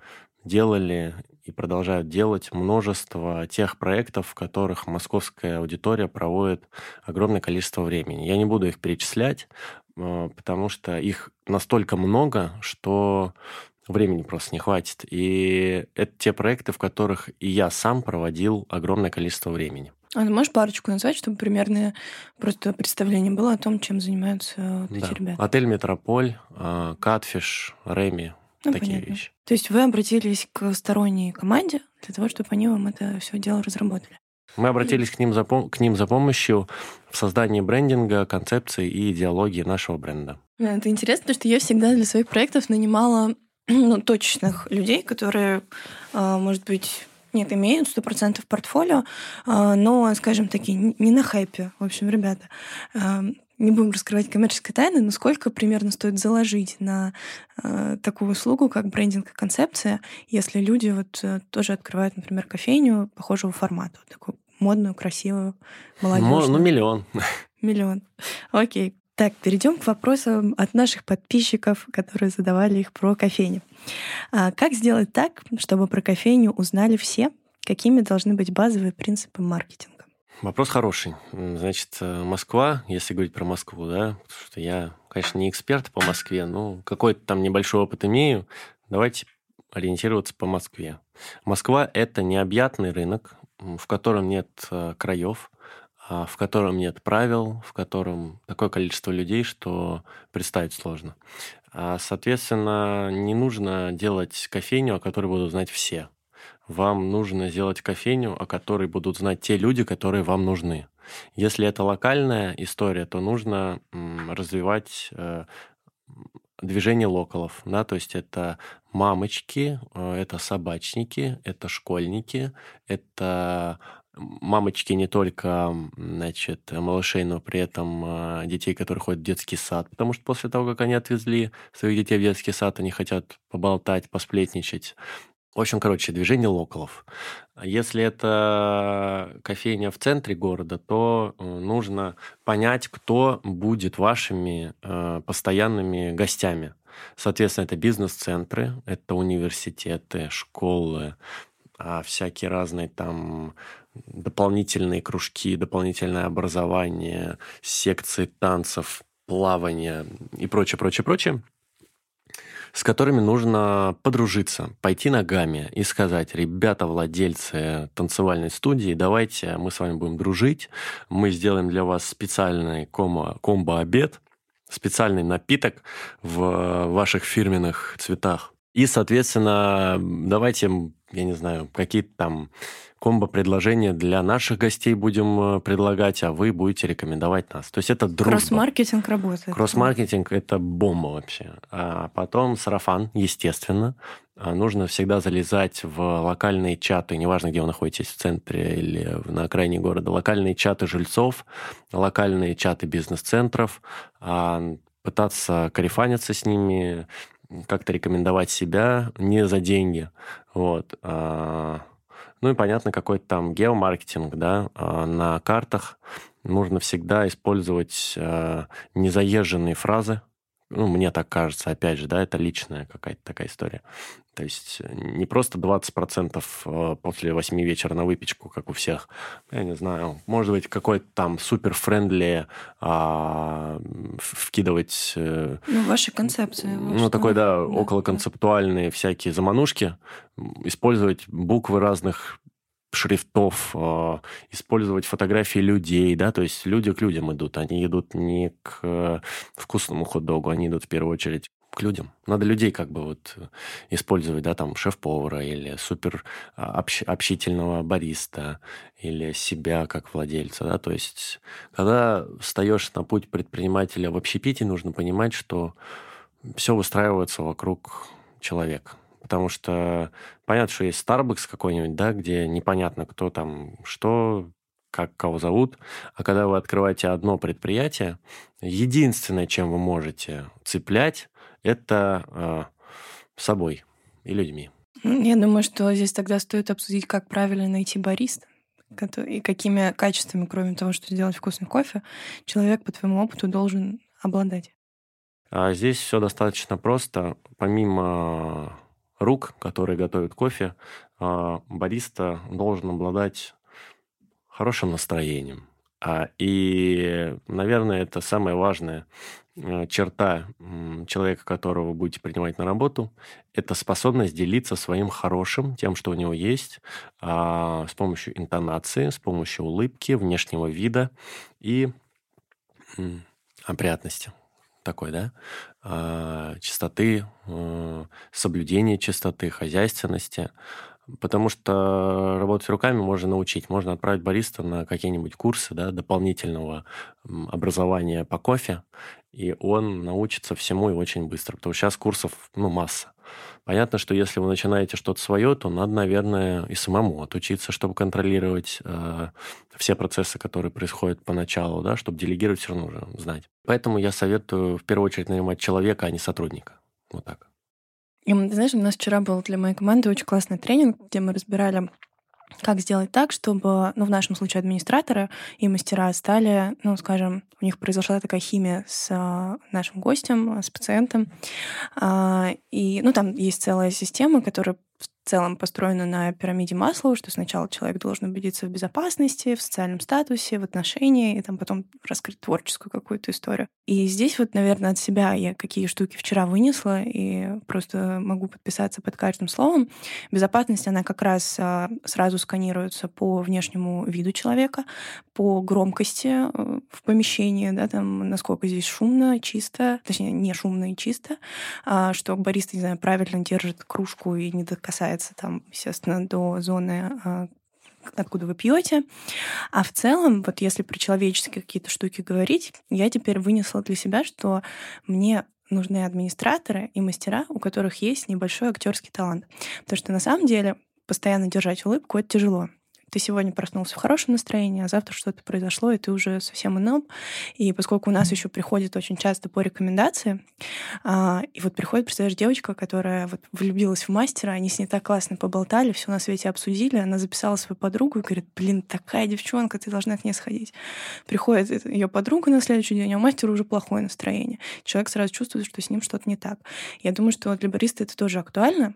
делали и продолжают делать множество тех проектов, в которых московская аудитория проводит огромное количество времени. Я не буду их перечислять, э, потому что их настолько много, что времени просто не хватит. И это те проекты, в которых и я сам проводил огромное количество времени. А ты можешь парочку назвать, чтобы примерно просто представление было о том, чем занимаются вот да. эти ребята? Отель «Метрополь», «Катфиш», «Реми», ну, такие понятно. вещи. То есть вы обратились к сторонней команде для того, чтобы они вам это все дело разработали? Мы обратились к ним, за, к ним за помощью в создании брендинга, концепции и идеологии нашего бренда. Это интересно, потому что я всегда для своих проектов нанимала ну, точечных людей, которые, а, может быть, нет, имеют сто процентов портфолио, а, но, скажем, такие не на хайпе. В общем, ребята, а, не будем раскрывать коммерческой тайны, но сколько примерно стоит заложить на э, такую услугу, как брендинг и концепция, если люди вот э, тоже открывают, например, кофейню похожего формата, вот такую модную, красивую, молодежную. Ну, миллион. Миллион. Окей. Так, перейдем к вопросам от наших подписчиков, которые задавали их про кофейню. А как сделать так, чтобы про кофейню узнали все? Какими должны быть базовые принципы маркетинга? Вопрос хороший. Значит, э, Москва, если говорить про Москву, да, потому что я, конечно, не эксперт по Москве, но какой-то там небольшой опыт имею. Давайте ориентироваться по Москве. Москва – это необъятный рынок, в котором нет э, краев, а в котором нет правил, в котором такое количество людей, что представить сложно. А, соответственно, не нужно делать кофейню, о которой будут знать все вам нужно сделать кофейню, о которой будут знать те люди, которые вам нужны. Если это локальная история, то нужно развивать э, движение локалов, да, то есть это мамочки, э, это собачники, это школьники, это мамочки не только, значит, малышей, но при этом а, детей, которые ходят в детский сад. Потому что после того, как они отвезли своих детей в детский сад, они хотят поболтать, посплетничать. В общем, короче, движение локалов. Если это кофейня в центре города, то э, нужно понять, кто будет вашими э, постоянными гостями. Соответственно, это бизнес-центры, это университеты, школы, а всякие разные там дополнительные кружки, дополнительное образование, секции танцев, плавания и прочее, прочее, прочее, с которыми нужно подружиться, пойти ногами и сказать, ребята, владельцы танцевальной студии, давайте мы с вами будем дружить, мы сделаем для вас специальный комбо-обед, специальный напиток в ваших фирменных цветах. И, соответственно, давайте, я не знаю, какие-то там комбо-предложения для наших гостей будем э, предлагать, а вы будете рекомендовать нас. То есть это дружба. Кросс-маркетинг работает. Кросс-маркетинг – это бомба вообще. А потом сарафан, естественно. А нужно всегда залезать в локальные чаты, неважно, где вы находитесь, в центре или на окраине города, локальные чаты жильцов, локальные чаты бизнес-центров, а, пытаться карифаниться с ними, как-то рекомендовать себя не за деньги. Вот. А, ну и, понятно, какой-то там геомаркетинг, да, а, на картах нужно всегда использовать а, незаезженные фразы, ну, мне так кажется, опять же, да, это личная какая-то такая история. То есть э, не просто 20% э, после 8 вечера на выпечку, как у всех. Я не знаю, может быть, какой-то там супер-френдли а, вкидывать... Э, ну, ваши концепции. Ну, такой, да, да околоконцептуальные да. всякие заманушки. Использовать буквы разных шрифтов, э, использовать фотографии людей, да, то есть люди к людям идут, они идут не к вкусному хот-догу, они идут в первую очередь к людям. Надо людей как бы вот использовать, да, там, шеф-повара или супер а, общ- общительного бариста или себя как владельца, да, то есть когда встаешь на путь предпринимателя в общепите, нужно понимать, что все выстраивается вокруг человека. Потому что понятно, что есть Starbucks какой-нибудь, да, где непонятно, кто там, что, как кого зовут. А когда вы открываете одно предприятие, единственное, чем вы можете цеплять, это э, собой и людьми. Я думаю, что здесь тогда стоит обсудить, как правильно найти бариста и какими качествами, кроме того, что сделать вкусный кофе, человек по твоему опыту должен обладать. А здесь все достаточно просто. Помимо рук, которые готовят кофе, а, бариста должен обладать хорошим настроением. А, и, наверное, это самая важная э, черта человека, которого вы будете принимать на работу, это способность делиться своим хорошим, тем, что у него есть, а, с помощью интонации, с помощью улыбки, внешнего вида и опрятности такой, да, а, чистоты, э, соблюдения чистоты, хозяйственности. Потому что работать руками можно научить. Можно отправить бариста на какие-нибудь курсы да, дополнительного образования по кофе, и он научится всему и очень быстро. Потому что сейчас курсов ну, масса. Понятно, что если вы начинаете что-то свое, то надо, наверное, и самому отучиться, чтобы контролировать э, все процессы, которые происходят поначалу, да, чтобы делегировать все равно уже знать. Поэтому я советую в первую очередь нанимать человека, а не сотрудника. Вот так. И, знаешь, у нас вчера был для моей команды очень классный тренинг, где мы разбирали как сделать так, чтобы, ну, в нашем случае администраторы и мастера стали, ну, скажем, у них произошла такая химия с а, нашим гостем, с пациентом. А, и, ну, там есть целая система, которая в целом построена на пирамиде масла, что сначала человек должен убедиться в безопасности, в социальном статусе, в отношении, и там потом раскрыть творческую какую-то историю. И здесь вот, наверное, от себя я какие штуки вчера вынесла, и просто могу подписаться под каждым словом. Безопасность, она как раз а, сразу сканируется по внешнему виду человека, по громкости э, в помещении, да, там, насколько здесь шумно, чисто, точнее, не шумно и чисто, а, что бариста, не знаю, правильно держит кружку и не докасается там, естественно, до зоны а, откуда вы пьете. А в целом, вот если про человеческие какие-то штуки говорить, я теперь вынесла для себя, что мне нужны администраторы и мастера, у которых есть небольшой актерский талант. Потому что на самом деле постоянно держать улыбку — это тяжело ты сегодня проснулся в хорошем настроении, а завтра что-то произошло, и ты уже совсем ином. И поскольку у нас еще приходит очень часто по рекомендации, а, и вот приходит, представляешь, девочка, которая вот влюбилась в мастера, они с ней так классно поболтали, все на свете обсудили, она записала свою подругу и говорит, блин, такая девчонка, ты должна к ней сходить. Приходит ее подруга на следующий день, а у мастера уже плохое настроение. Человек сразу чувствует, что с ним что-то не так. Я думаю, что для бариста это тоже актуально,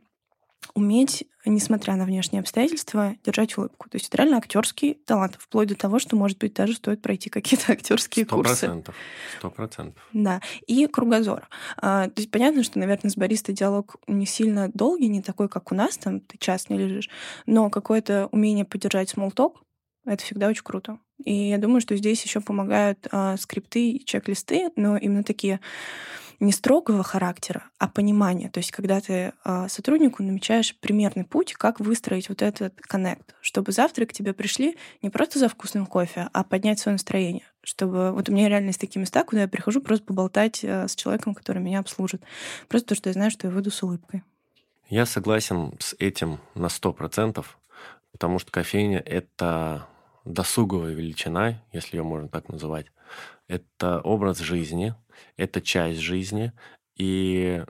уметь, несмотря на внешние обстоятельства, держать улыбку. То есть это реально актерский талант, вплоть до того, что, может быть, даже стоит пройти какие-то актерские 100%, курсы. Сто процентов. Да. И кругозор. А, то есть понятно, что, наверное, с баристой диалог не сильно долгий, не такой, как у нас, там ты час не лежишь, но какое-то умение поддержать смолток, это всегда очень круто. И я думаю, что здесь еще помогают а, скрипты и чек-листы, но именно такие не строгого характера, а понимания. То есть, когда ты э, сотруднику намечаешь примерный путь, как выстроить вот этот коннект, чтобы завтра к тебе пришли не просто за вкусным кофе, а поднять свое настроение. Чтобы вот у меня реально есть такие места, куда я прихожу просто поболтать э, с человеком, который меня обслужит. Просто то, что я знаю, что я выйду с улыбкой. Я согласен с этим на сто процентов, потому что кофейня — это досуговая величина, если ее можно так называть. Это образ жизни, это часть жизни, и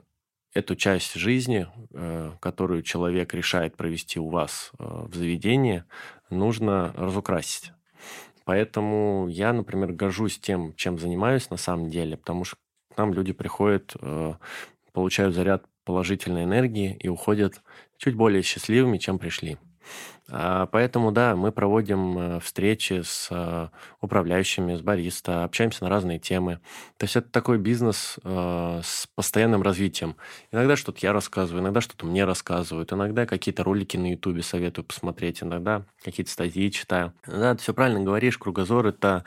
эту часть жизни, э, которую человек решает провести у вас э, в заведении, нужно разукрасить. Поэтому я, например, горжусь тем, чем занимаюсь на самом деле, потому что к нам люди приходят, э, получают заряд положительной энергии и уходят чуть более счастливыми, чем пришли. А, поэтому, да, мы проводим э, встречи с э, управляющими, с бариста, общаемся на разные темы. То есть это такой бизнес э, с постоянным развитием. Иногда что-то я рассказываю, иногда что-то мне рассказывают, иногда какие-то ролики на Ютубе советую посмотреть, иногда какие-то статьи читаю. Да, ты все правильно говоришь, кругозор это,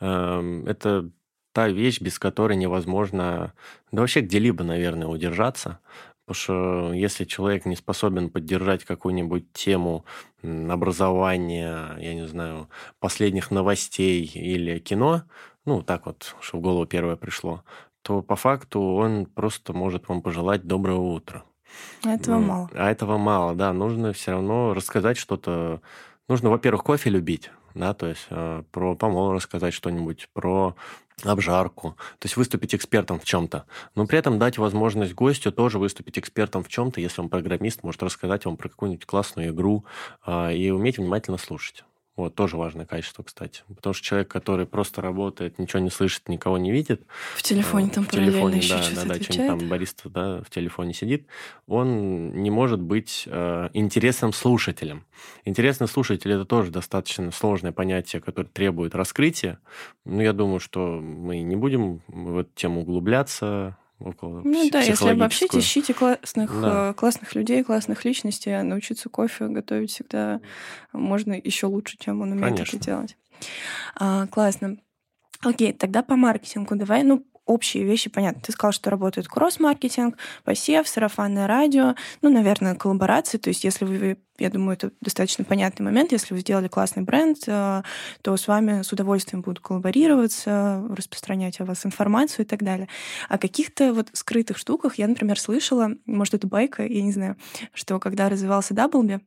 эм, это та вещь, без которой невозможно, да вообще где-либо, наверное, удержаться. Потому что если человек не способен поддержать какую-нибудь тему образования, я не знаю, последних новостей или кино, ну, так вот, что в голову первое пришло, то по факту он просто может вам пожелать доброго утра. А этого мало. А этого мало, да. Нужно все равно рассказать что-то. Нужно, во-первых, кофе любить, да, то есть э, про помол рассказать что-нибудь, про обжарку, то есть выступить экспертом в чем-то, но при этом дать возможность гостю тоже выступить экспертом в чем-то, если он программист, может рассказать вам про какую-нибудь классную игру э, и уметь внимательно слушать. Вот, тоже важное качество, кстати. Потому что человек, который просто работает, ничего не слышит, никого не видит. В телефоне там в телефоне, еще да, что-то да, да, отвечает. там бариста да, в телефоне сидит, он не может быть э, интересным слушателем. Интересный слушатель – это тоже достаточно сложное понятие, которое требует раскрытия. Но я думаю, что мы не будем в эту тему углубляться, около Ну да, если обобщить, ищите классных, да. Э, классных людей, классных личностей, а научиться кофе готовить всегда можно еще лучше, чем он умеет Конечно. это делать. А, классно. Окей, тогда по маркетингу давай, ну, общие вещи понятно. Ты сказал, что работает кросс-маркетинг, посев, сарафанное радио, ну, наверное, коллаборации. То есть если вы, я думаю, это достаточно понятный момент, если вы сделали классный бренд, э, то с вами с удовольствием будут коллаборироваться, распространять о вас информацию и так далее. О каких-то вот скрытых штуках я, например, слышала, может, это байка, я не знаю, что когда развивался Даблби,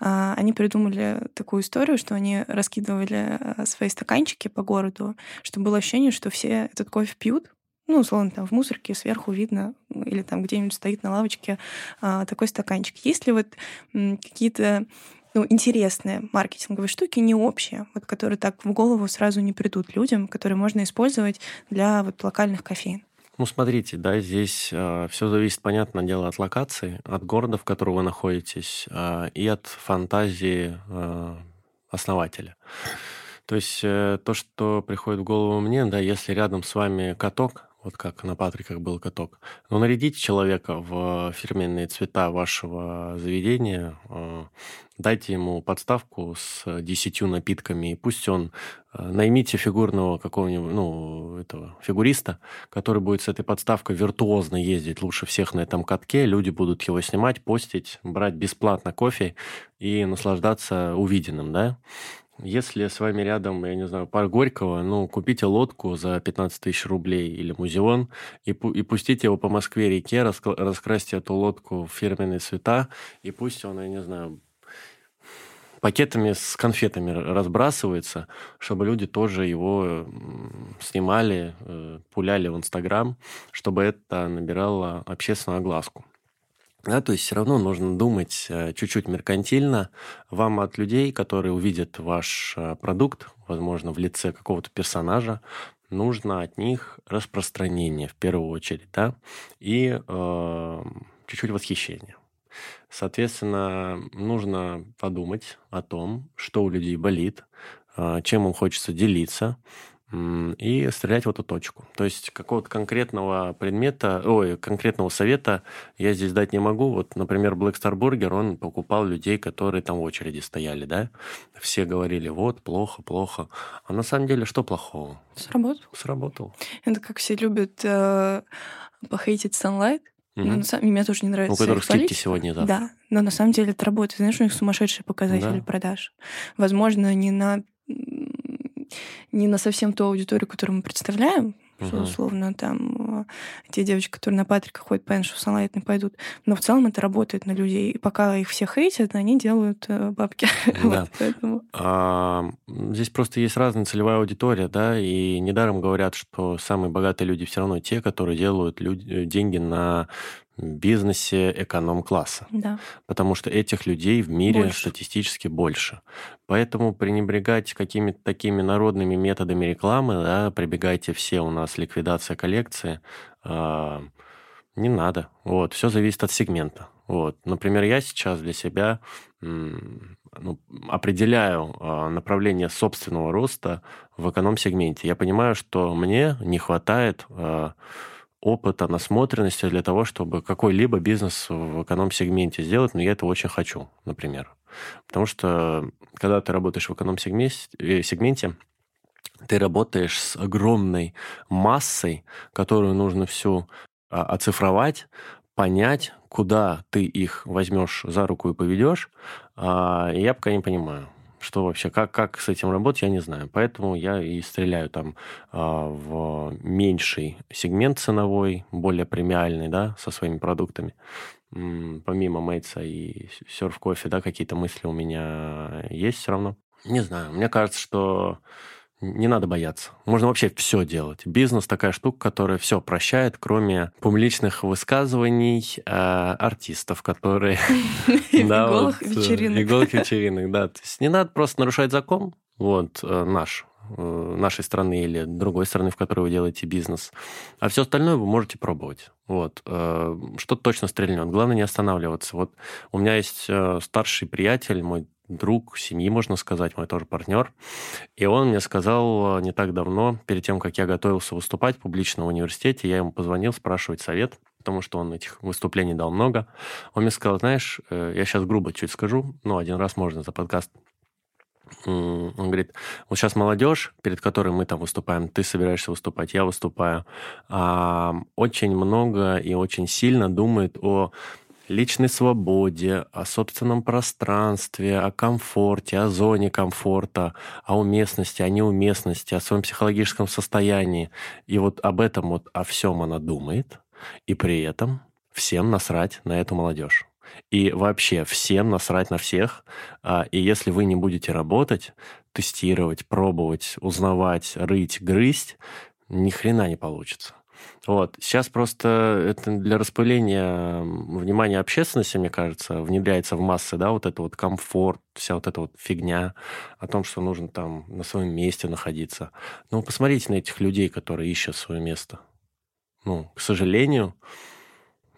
э, они придумали такую историю, что они раскидывали э, свои стаканчики по городу, чтобы было ощущение, что все этот кофе пьют, ну, условно, там в мусорке сверху видно, или там где-нибудь стоит на лавочке а, такой стаканчик. Есть ли вот какие-то ну, интересные маркетинговые штуки, не общие, вот, которые так в голову сразу не придут людям, которые можно использовать для вот локальных кофеин? Ну, смотрите, да, здесь э, все зависит, понятное дело, от локации, от города, в котором вы находитесь, э, и от фантазии э, основателя. То есть э, то, что приходит в голову мне, да, если рядом с вами каток, вот как на Патриках был каток. Но нарядите человека в фирменные цвета вашего заведения, э, дайте ему подставку с десятью напитками, и пусть он э, наймите фигурного какого-нибудь, ну, этого фигуриста, который будет с этой подставкой виртуозно ездить лучше всех на этом катке, люди будут его снимать, постить, брать бесплатно кофе и наслаждаться увиденным, да. Если с вами рядом, я не знаю, парк Горького, ну, купите лодку за 15 тысяч рублей или музеон и, и пустите его по Москве-реке, раскрасьте эту лодку в фирменные цвета, и пусть он, я не знаю, пакетами с конфетами разбрасывается, чтобы люди тоже его снимали, э, пуляли в Инстаграм, чтобы это набирало общественную огласку. Да, то есть все равно нужно думать э, чуть-чуть меркантильно. Вам от людей, которые увидят ваш э, продукт, возможно, в лице какого-то персонажа, нужно от них распространение в первую очередь, да, и э, чуть-чуть восхищение. Соответственно, нужно подумать о том, что у людей болит, э, чем им хочется делиться, и стрелять в эту точку. То есть какого-то конкретного предмета, ой, конкретного совета я здесь дать не могу. Вот, например, Black Star Burger, он покупал людей, которые там в очереди стояли, да? Все говорили, вот, плохо, плохо. А на самом деле что плохого? Сработал. Сработал. Это как все любят э, похейтить Sunlight. Угу. Ну, на самом... Мне тоже не нравится. У которых скидки сегодня, да. Да, но на самом деле это работает. Знаешь, у них сумасшедшие показатели да. продаж. Возможно, не на не на совсем ту аудиторию, которую мы представляем, uh-huh. что условно там э, те девочки, которые на Патрика ходят, понятно, что в Sunlight не пойдут. Но в целом это работает на людей. И пока их все хейтят, они делают э, бабки. Да. вот, поэтому. а, здесь просто есть разная целевая аудитория, да, и недаром говорят, что самые богатые люди все равно те, которые делают люди, деньги на бизнесе эконом-класса. Да. Потому что этих людей в мире больше. статистически больше. Поэтому пренебрегать какими-то такими народными методами рекламы, да, прибегайте все у нас ликвидация коллекции, э, не надо. Вот, все зависит от сегмента. Вот. Например, я сейчас для себя ну, определяю э, направление собственного роста в эконом-сегменте. Я понимаю, что мне не хватает э, опыта, насмотренности для того, чтобы какой-либо бизнес в эконом-сегменте сделать, но я это очень хочу, например. Потому что, когда ты работаешь в эконом-сегменте, ты работаешь с огромной массой, которую нужно всю а, оцифровать, понять, куда ты их возьмешь за руку и поведешь, а, я пока не понимаю что вообще, как, как с этим работать, я не знаю. Поэтому я и стреляю там э, в меньший сегмент ценовой, более премиальный, да, со своими продуктами. Помимо Мейтса и серф кофе, да, какие-то мысли у меня есть все равно. Не знаю, мне кажется, что не надо бояться. Можно вообще все делать. Бизнес такая штука, которая все прощает, кроме публичных высказываний э, артистов, которые... Иголых вечеринок. Иголых вечеринок, да. То есть не надо просто нарушать закон, вот, э, наш, э, нашей страны или другой страны, в которой вы делаете бизнес. А все остальное вы можете пробовать. Вот. Что точно стрельнет. Главное не останавливаться. Вот у меня есть старший приятель, мой друг семьи, можно сказать, мой тоже партнер. И он мне сказал э, не так давно, перед тем, как я готовился выступать публично в университете, я ему позвонил спрашивать совет, потому что он этих выступлений дал много. Он мне сказал, знаешь, э, я сейчас грубо чуть скажу, но один раз можно за подкаст. Он говорит, вот сейчас молодежь, перед которой мы там выступаем, ты собираешься выступать, я выступаю, очень много и очень сильно думает о личной свободе, о собственном пространстве, о комфорте, о зоне комфорта, о уместности, о неуместности, о своем психологическом состоянии. И вот об этом вот, о всем она думает, и при этом всем насрать на эту молодежь. И вообще всем насрать на всех. А, и если вы не будете работать, тестировать, пробовать, узнавать, рыть, грызть, ни хрена не получится. Вот. Сейчас просто это для распыления внимания общественности, мне кажется, внедряется в массы, да, вот это вот комфорт, вся вот эта вот фигня о том, что нужно там на своем месте находиться. Ну, посмотрите на этих людей, которые ищут свое место. Ну, к сожалению,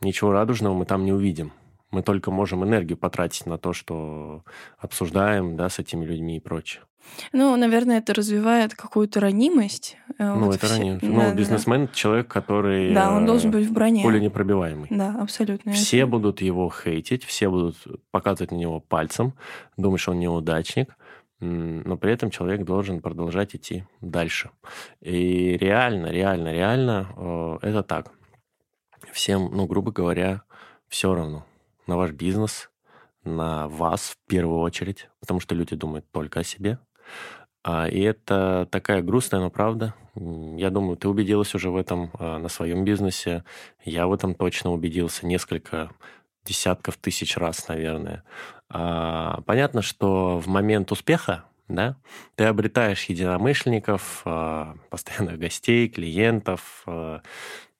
ничего радужного мы там не увидим. Мы только можем энергию потратить на то, что обсуждаем, да, с этими людьми и прочее. Ну, наверное, это развивает какую-то ранимость. Э, ну, вот это все... ранимость. Да, ну, да, бизнесмен да. человек, который... Да, он должен быть в броне. Пуля непробиваемый. Да, абсолютно. Все это... будут его хейтить, все будут показывать на него пальцем, думать, что он неудачник, но при этом человек должен продолжать идти дальше. И реально, реально, реально э, это так. Всем, ну, грубо говоря, все равно на ваш бизнес, на вас в первую очередь, потому что люди думают только о себе, а, и это такая грустная, но правда. Я думаю, ты убедилась уже в этом а, на своем бизнесе. Я в этом точно убедился несколько десятков тысяч раз, наверное. А, понятно, что в момент успеха да, ты обретаешь единомышленников, постоянных гостей, клиентов,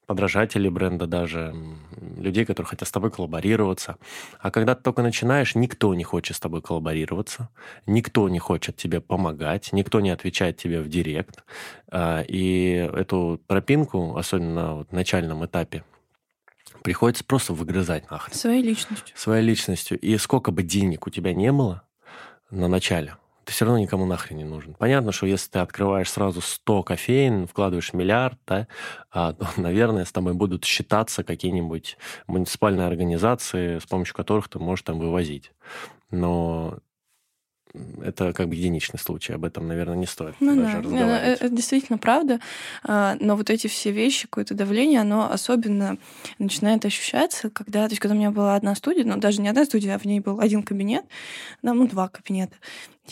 подражателей бренда даже, людей, которые хотят с тобой коллаборироваться. А когда ты только начинаешь, никто не хочет с тобой коллаборироваться, никто не хочет тебе помогать, никто не отвечает тебе в директ. А, и эту тропинку, особенно в начальном этапе, приходится просто выгрызать нахрен. Своей личностью. Своей личностью. И сколько бы денег у тебя не было на начале, ты все равно никому нахрен не нужен. Понятно, что если ты открываешь сразу 100 кофеин, вкладываешь миллиард, да, а, то, наверное, с тобой будут считаться какие-нибудь муниципальные организации, с помощью которых ты можешь там вывозить. Но это как бы единичный случай, об этом, наверное, не стоит ну, даже да. разговаривать. Это, действительно правда, а, но вот эти все вещи, какое-то давление, оно особенно начинает ощущаться, когда, то есть, когда у меня была одна студия, но даже не одна студия, а в ней был один кабинет, ну, два кабинета,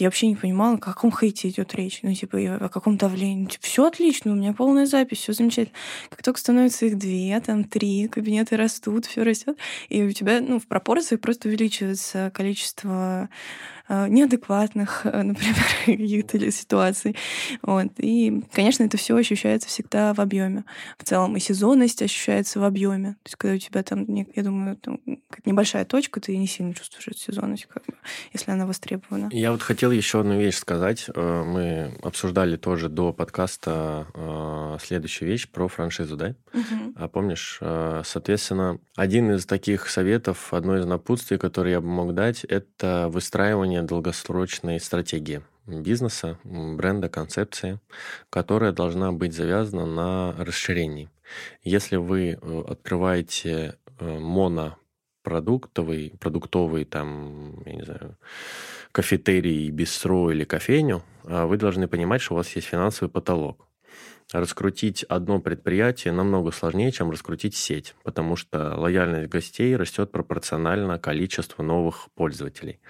я вообще не понимала, о каком хейте идет речь. Ну, типа, о каком давлении. Ну, типа, все отлично, у меня полная запись, все замечательно. Как только становится их две, там три, кабинеты растут, все растет, и у тебя, ну, в пропорциях просто увеличивается количество э, неадекватных, например, каких-то ситуаций. Вот. И, конечно, это все ощущается всегда в объеме. В целом и сезонность ощущается в объеме. То есть, когда у тебя там, я думаю, там, небольшая точка, ты не сильно чувствуешь эту сезонность, как бы, если она востребована. Я вот хотел еще одну вещь сказать. Э, мы обсуждали тоже до подкаста э, следующую вещь про франшизу, да? Угу. Помнишь? Э, соответственно, один из таких советов, одно из напутствий, которые я бы мог дать, это выстраивание долгосрочной стратегии бизнеса, бренда, концепции, которая должна быть завязана на расширении. Если вы открываете моно продуктовый, продуктовый там, я не знаю, кафетерий, бистро или кофейню, а вы должны понимать, что у вас есть финансовый потолок. Раскрутить одно предприятие намного сложнее, чем раскрутить сеть, потому что лояльность гостей растет пропорционально количеству новых пользователей.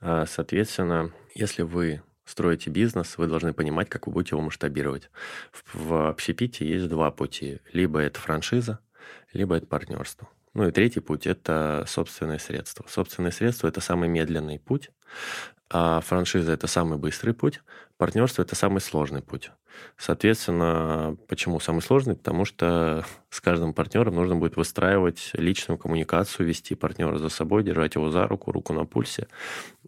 А, соответственно, если вы строите бизнес, вы должны понимать, как вы будете его масштабировать. В общепите есть два пути. Либо это франшиза, либо это партнерство. Ну и третий путь – это собственные средства. Собственные средства – это самый медленный путь, а франшиза – это самый быстрый путь, партнерство – это самый сложный путь. Соответственно, почему самый сложный? Потому что с каждым партнером нужно будет выстраивать личную коммуникацию, вести партнера за собой, держать его за руку, руку на пульсе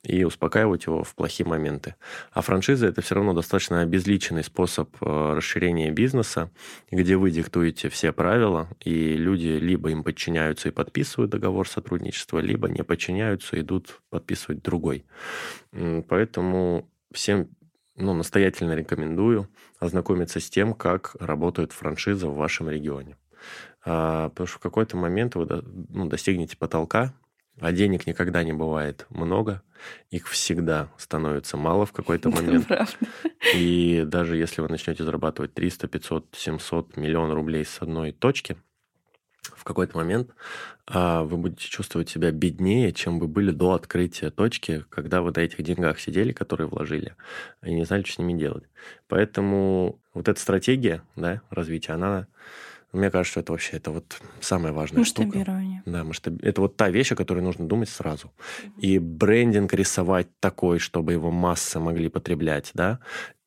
и успокаивать его в плохие моменты. А франшиза – это все равно достаточно обезличенный способ э, расширения бизнеса, где вы диктуете все правила, и люди либо им подчиняются и подписывают договор сотрудничества, либо не подчиняются, идут подписывать другой. Поэтому всем ну, настоятельно рекомендую ознакомиться с тем, как работает франшиза в вашем регионе. А, потому что в какой-то момент вы ну, достигнете потолка, а денег никогда не бывает много, их всегда становится мало в какой-то момент. И даже если вы начнете зарабатывать 300, 500, 700 миллион рублей с одной точки, в какой-то момент а, вы будете чувствовать себя беднее, чем вы были до открытия точки, когда вы на этих деньгах сидели, которые вложили, и не знали, что с ними делать. Поэтому вот эта стратегия да, развития, она мне кажется, что это вообще это вот самая важная Масштабирование. штука. Да, масштаб... Это вот та вещь, о которой нужно думать сразу. И брендинг рисовать такой, чтобы его массы могли потреблять, да,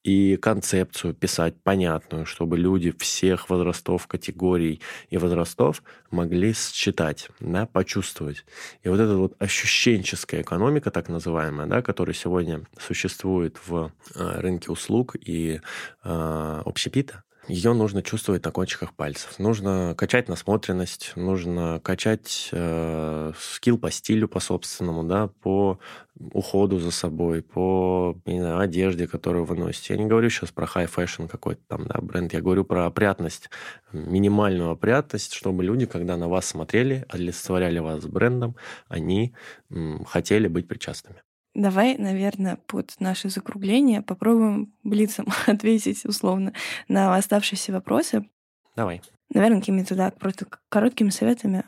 и концепцию писать понятную, чтобы люди всех возрастов, категорий и возрастов могли считать, да, почувствовать. И вот эта вот ощущенческая экономика, так называемая, да, которая сегодня существует в э, рынке услуг и э, общепита, ее нужно чувствовать на кончиках пальцев. Нужно качать насмотренность, нужно качать э, скилл по стилю, по собственному, да, по уходу за собой, по не знаю, одежде, которую вы носите. Я не говорю сейчас про fashion какой-то там да, бренд, я говорю про опрятность, минимальную опрятность, чтобы люди, когда на вас смотрели, олицетворяли вас с брендом, они м, хотели быть причастными. Давай, наверное, под наше закругление попробуем блицем ответить условно на оставшиеся вопросы. Давай. Наверное, какими-то, да, просто короткими советами.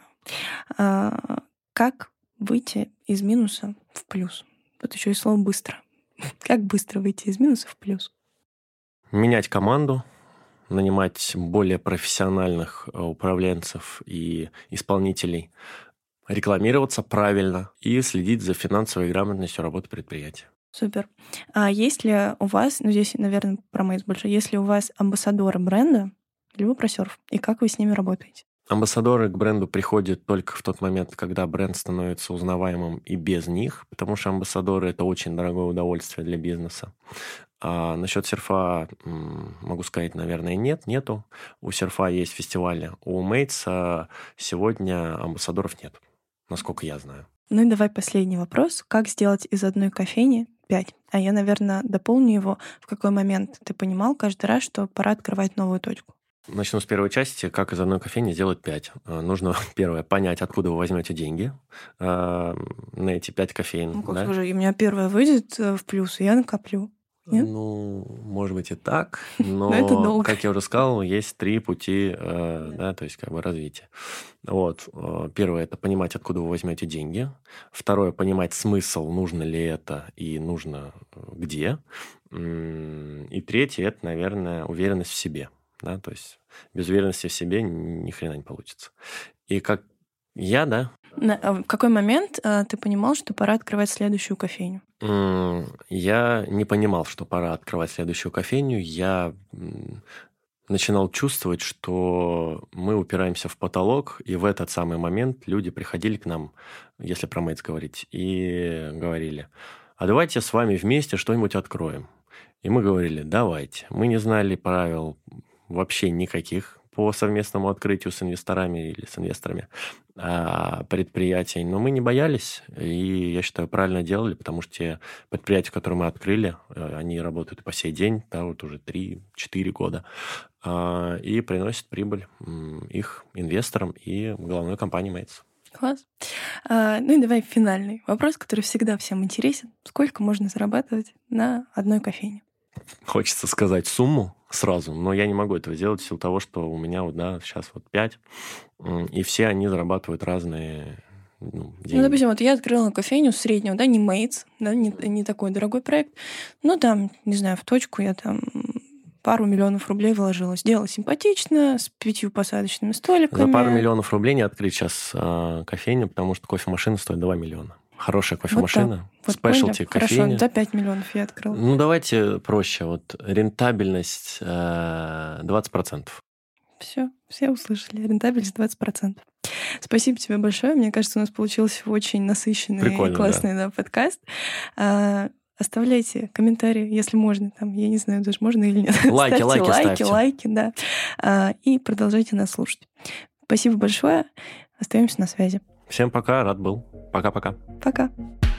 А, как выйти из минуса в плюс? Вот еще и слово быстро. Как быстро выйти из минуса в плюс? Менять команду, нанимать более профессиональных э, управленцев и исполнителей, рекламироваться правильно и следить за финансовой грамотностью работы предприятия. Супер. А есть ли у вас, ну здесь, наверное, про Мейс больше, есть ли у вас амбассадоры бренда, либо про серф, и как вы с ними работаете? Амбассадоры к бренду приходят только в тот момент, когда бренд становится узнаваемым и без них, потому что амбассадоры это очень дорогое удовольствие для бизнеса. А насчет серфа могу сказать, наверное, нет, нету. У серфа есть фестивали. У Мейтса сегодня амбассадоров нет, насколько я знаю. Ну и давай последний вопрос. Как сделать из одной кофейни пять? А я, наверное, дополню его. В какой момент ты понимал каждый раз, что пора открывать новую точку? Начну с первой части. Как из одной кофейни сделать пять? Э, нужно, первое, понять, откуда вы возьмете деньги э, на эти пять кофеин. Ну, как да? же, у меня первая выйдет э, в плюс, и я накоплю. Нет? Ну, может быть и так, но, это долго. как я уже сказал, есть три пути, э, да, то есть как бы развития. Вот. Первое – это понимать, откуда вы возьмете деньги. Второе – понимать смысл, нужно ли это и нужно где. И третье – это, наверное, уверенность в себе да, то есть без уверенности в себе ни хрена не получится. И как я, да. А в какой момент а, ты понимал, что пора открывать следующую кофейню? Я не понимал, что пора открывать следующую кофейню. Я начинал чувствовать, что мы упираемся в потолок, и в этот самый момент люди приходили к нам, если про Мейтс говорить, и говорили, а давайте с вами вместе что-нибудь откроем. И мы говорили, давайте. Мы не знали правил вообще никаких по совместному открытию с инвесторами или с инвесторами а, предприятий. Но мы не боялись, и я считаю, правильно делали, потому что те предприятия, которые мы открыли, э, они работают по сей день, да, вот уже 3-4 года, а, и приносят прибыль их инвесторам и головной компании Mates. Класс. А, ну и давай финальный вопрос, который всегда всем интересен. Сколько можно зарабатывать на одной кофейне? Хочется сказать сумму, сразу, но я не могу этого сделать в силу того, что у меня вот, да, сейчас вот пять, и все они зарабатывают разные ну, деньги. Ну, допустим, вот я открыла кофейню среднего, да, не Мейтс, да, не, не такой дорогой проект, ну, там, не знаю, в точку я там пару миллионов рублей вложила. Сделала симпатично, с пятью посадочными столиками. За пару миллионов рублей не открыть сейчас э, кофейню, потому что кофемашина стоит 2 миллиона. Хорошая кофемашина, вот спешлти, вот кофейня. Хорошо, за 5 миллионов я открыла. Ну, давайте проще. Вот рентабельность э, 20%. Все, все услышали. Рентабельность 20%. Спасибо тебе большое. Мне кажется, у нас получился очень насыщенный Прикольно, и классный да. Да, подкаст. А, оставляйте комментарии, если можно. Там, я не знаю, даже можно или нет. Лайки, ставьте лайки, лайки, ставьте. лайки, да. А, и продолжайте нас слушать. Спасибо большое. Остаемся на связи. Всем пока, рад был. Пока-пока. Пока. -пока. пока.